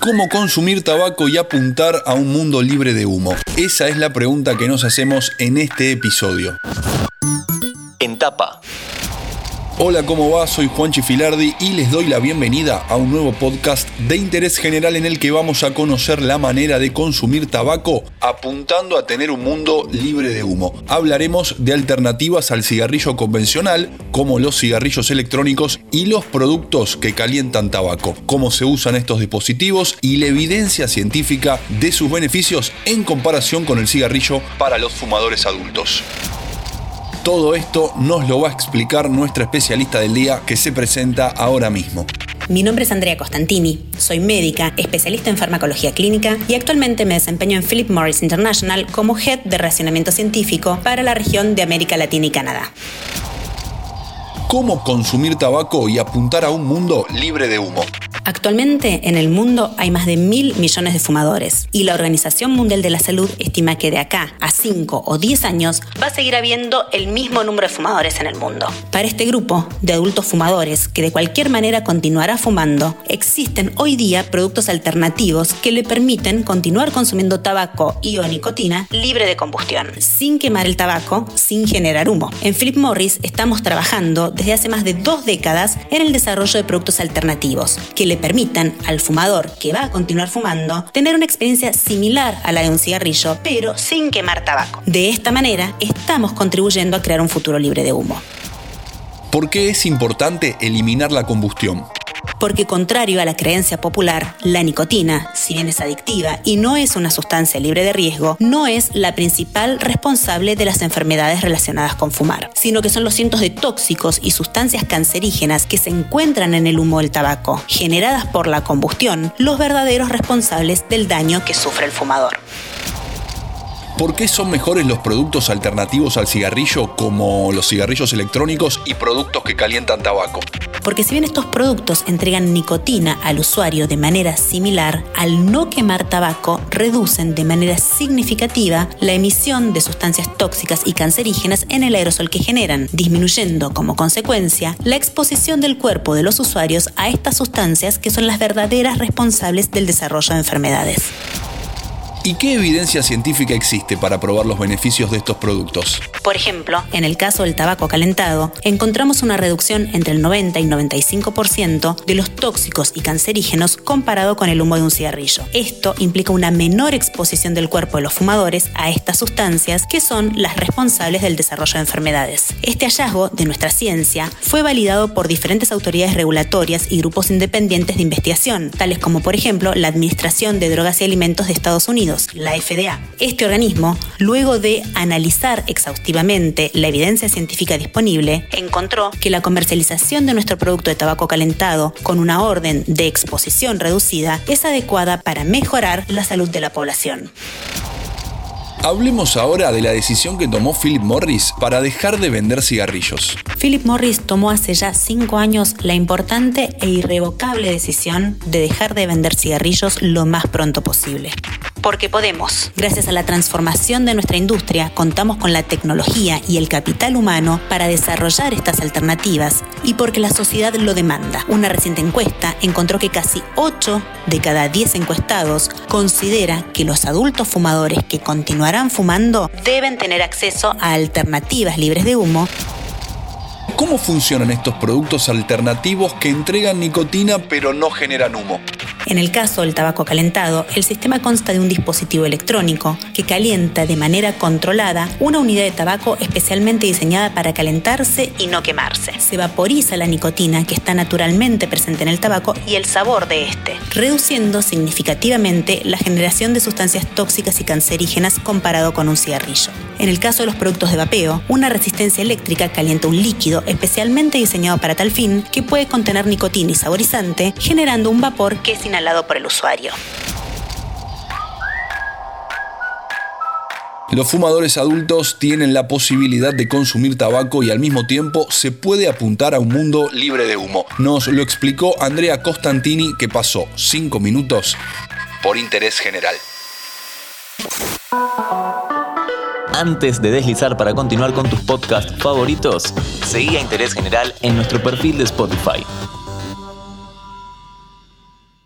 ¿Cómo consumir tabaco y apuntar a un mundo libre de humo? Esa es la pregunta que nos hacemos en este episodio. En tapa. Hola, ¿cómo va? Soy Juan Chifilardi y les doy la bienvenida a un nuevo podcast de interés general en el que vamos a conocer la manera de consumir tabaco apuntando a tener un mundo libre de humo. Hablaremos de alternativas al cigarrillo convencional, como los cigarrillos electrónicos y los productos que calientan tabaco, cómo se usan estos dispositivos y la evidencia científica de sus beneficios en comparación con el cigarrillo para los fumadores adultos. Todo esto nos lo va a explicar nuestra especialista del día que se presenta ahora mismo. Mi nombre es Andrea Costantini, soy médica, especialista en farmacología clínica y actualmente me desempeño en Philip Morris International como Head de Racionamiento Científico para la región de América Latina y Canadá. ¿Cómo consumir tabaco y apuntar a un mundo libre de humo? Actualmente en el mundo hay más de mil millones de fumadores y la Organización Mundial de la Salud estima que de acá a 5 o 10 años va a seguir habiendo el mismo número de fumadores en el mundo. Para este grupo de adultos fumadores que de cualquier manera continuará fumando, existen hoy día productos alternativos que le permiten continuar consumiendo tabaco y o nicotina libre de combustión, sin quemar el tabaco, sin generar humo. En Philip Morris estamos trabajando desde hace más de dos décadas en el desarrollo de productos alternativos que le permitan al fumador que va a continuar fumando tener una experiencia similar a la de un cigarrillo, pero sin quemar tabaco. De esta manera, estamos contribuyendo a crear un futuro libre de humo. ¿Por qué es importante eliminar la combustión? Porque contrario a la creencia popular, la nicotina, si bien es adictiva y no es una sustancia libre de riesgo, no es la principal responsable de las enfermedades relacionadas con fumar, sino que son los cientos de tóxicos y sustancias cancerígenas que se encuentran en el humo del tabaco, generadas por la combustión, los verdaderos responsables del daño que sufre el fumador. ¿Por qué son mejores los productos alternativos al cigarrillo como los cigarrillos electrónicos y productos que calientan tabaco? Porque si bien estos productos entregan nicotina al usuario de manera similar, al no quemar tabaco reducen de manera significativa la emisión de sustancias tóxicas y cancerígenas en el aerosol que generan, disminuyendo como consecuencia la exposición del cuerpo de los usuarios a estas sustancias que son las verdaderas responsables del desarrollo de enfermedades. ¿Y qué evidencia científica existe para probar los beneficios de estos productos? Por ejemplo, en el caso del tabaco calentado, encontramos una reducción entre el 90 y 95% de los tóxicos y cancerígenos comparado con el humo de un cigarrillo. Esto implica una menor exposición del cuerpo de los fumadores a estas sustancias que son las responsables del desarrollo de enfermedades. Este hallazgo de nuestra ciencia fue validado por diferentes autoridades regulatorias y grupos independientes de investigación, tales como por ejemplo la Administración de Drogas y Alimentos de Estados Unidos, la FDA. Este organismo, luego de analizar exhaustivamente la evidencia científica disponible, encontró que la comercialización de nuestro producto de tabaco calentado con una orden de exposición reducida es adecuada para mejorar la salud de la población. Hablemos ahora de la decisión que tomó Philip Morris para dejar de vender cigarrillos. Philip Morris tomó hace ya cinco años la importante e irrevocable decisión de dejar de vender cigarrillos lo más pronto posible porque podemos. Gracias a la transformación de nuestra industria, contamos con la tecnología y el capital humano para desarrollar estas alternativas y porque la sociedad lo demanda. Una reciente encuesta encontró que casi 8 de cada 10 encuestados considera que los adultos fumadores que continuarán fumando deben tener acceso a alternativas libres de humo ¿Cómo funcionan estos productos alternativos que entregan nicotina pero no generan humo? En el caso del tabaco calentado, el sistema consta de un dispositivo electrónico que calienta de manera controlada una unidad de tabaco especialmente diseñada para calentarse y no quemarse. Se vaporiza la nicotina que está naturalmente presente en el tabaco y el sabor de este, reduciendo significativamente la generación de sustancias tóxicas y cancerígenas comparado con un cigarrillo. En el caso de los productos de vapeo, una resistencia eléctrica calienta un líquido especialmente diseñado para tal fin que puede contener nicotina y saborizante, generando un vapor que es inhalado por el usuario. Los fumadores adultos tienen la posibilidad de consumir tabaco y al mismo tiempo se puede apuntar a un mundo libre de humo. Nos lo explicó Andrea Costantini que pasó 5 minutos por interés general. Antes de deslizar para continuar con tus podcasts favoritos, seguí a Interés General en nuestro perfil de Spotify.